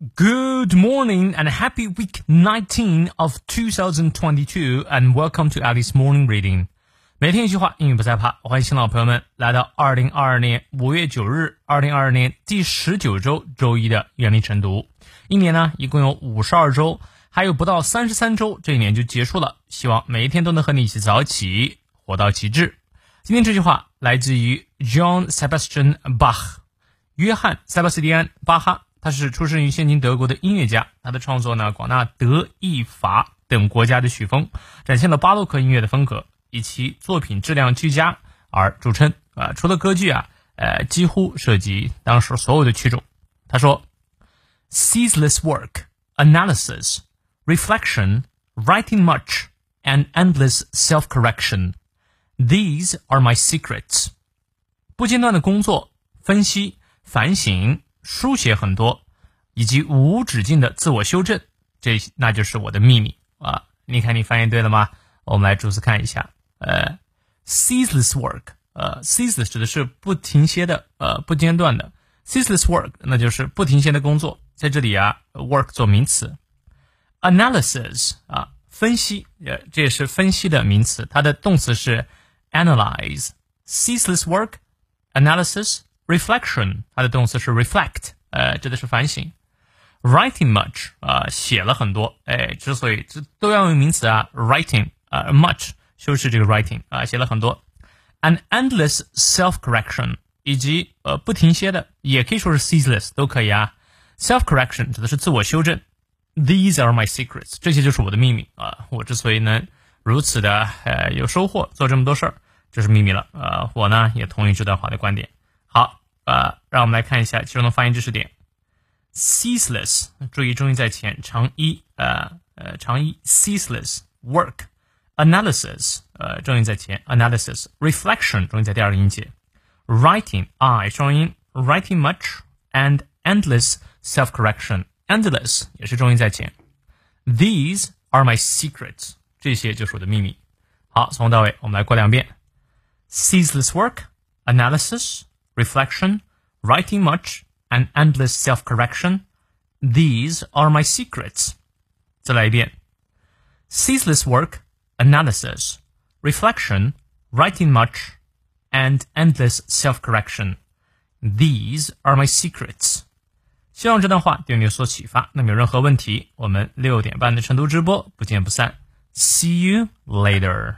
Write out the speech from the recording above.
Good morning and happy week 19 of 2022 and welcome to Alice Morning Reading。每天一句话，英语不再怕。欢迎新老朋友们来到2022年5月9日，2022年第十九周周一的原力晨读。一年呢，一共有五十二周，还有不到三十三周，这一年就结束了。希望每一天都能和你一起早起，活到极致。今天这句话来自于 John Sebastian Bach，约翰塞巴斯蒂安·巴哈。他是出生于现今德国的音乐家，他的创作呢广纳德意法等国家的曲风，展现了巴洛克音乐的风格，以其作品质量俱佳而著称。啊，除了歌剧啊，呃，几乎涉及当时所有的曲种。他说：“Ceaseless work, analysis, reflection, writing much, and endless self-correction. These are my secrets.” 不间断的工作、分析、反省。书写很多，以及无止境的自我修正，这那就是我的秘密啊！你看，你翻译对了吗？我们来逐字看一下。呃，ceaseless work，呃，ceaseless 指的是不停歇的，呃，不间断的。ceaseless work 那就是不停歇的工作。在这里啊，work 做名词。analysis 啊，分析，呃，这也是分析的名词。它的动词是 analyze。ceaseless work，analysis。reflection，它的动词是 reflect，呃，指的是反省。writing much，啊、写了很多，哎，之所以这都要用名词啊，writing，啊，much 修饰这个 writing，啊、写了很多。an endless self correction，以及呃不停歇的，也可以说是 ceaseless，都可以啊。self correction 指的是自我修正。These are my secrets，这些就是我的秘密啊！我之所以能如此的呃有收获，做这么多事儿，这是秘密了。呃，我呢也同意这段话的观点。好，呃，让我们来看一下其中的发音知识点。ceaseless，注意重音在前，长一，呃呃，长一，ceaseless work analysis，呃，重音在前，analysis reflection，重音在第二个音节，writing i 双音，writing much and endless self correction，endless 也是重音在前。These are my secrets，这些就是我的秘密。好，从头到尾我们来过两遍。ceaseless work analysis reflection, writing much, and endless self-correction. These are my secrets. 再来一遍. Ceaseless work, analysis, reflection, writing much, and endless self-correction. These are my secrets. 希望这段话对你有所启发。那么有任何问题，我们六点半的晨读直播不见不散。See you later.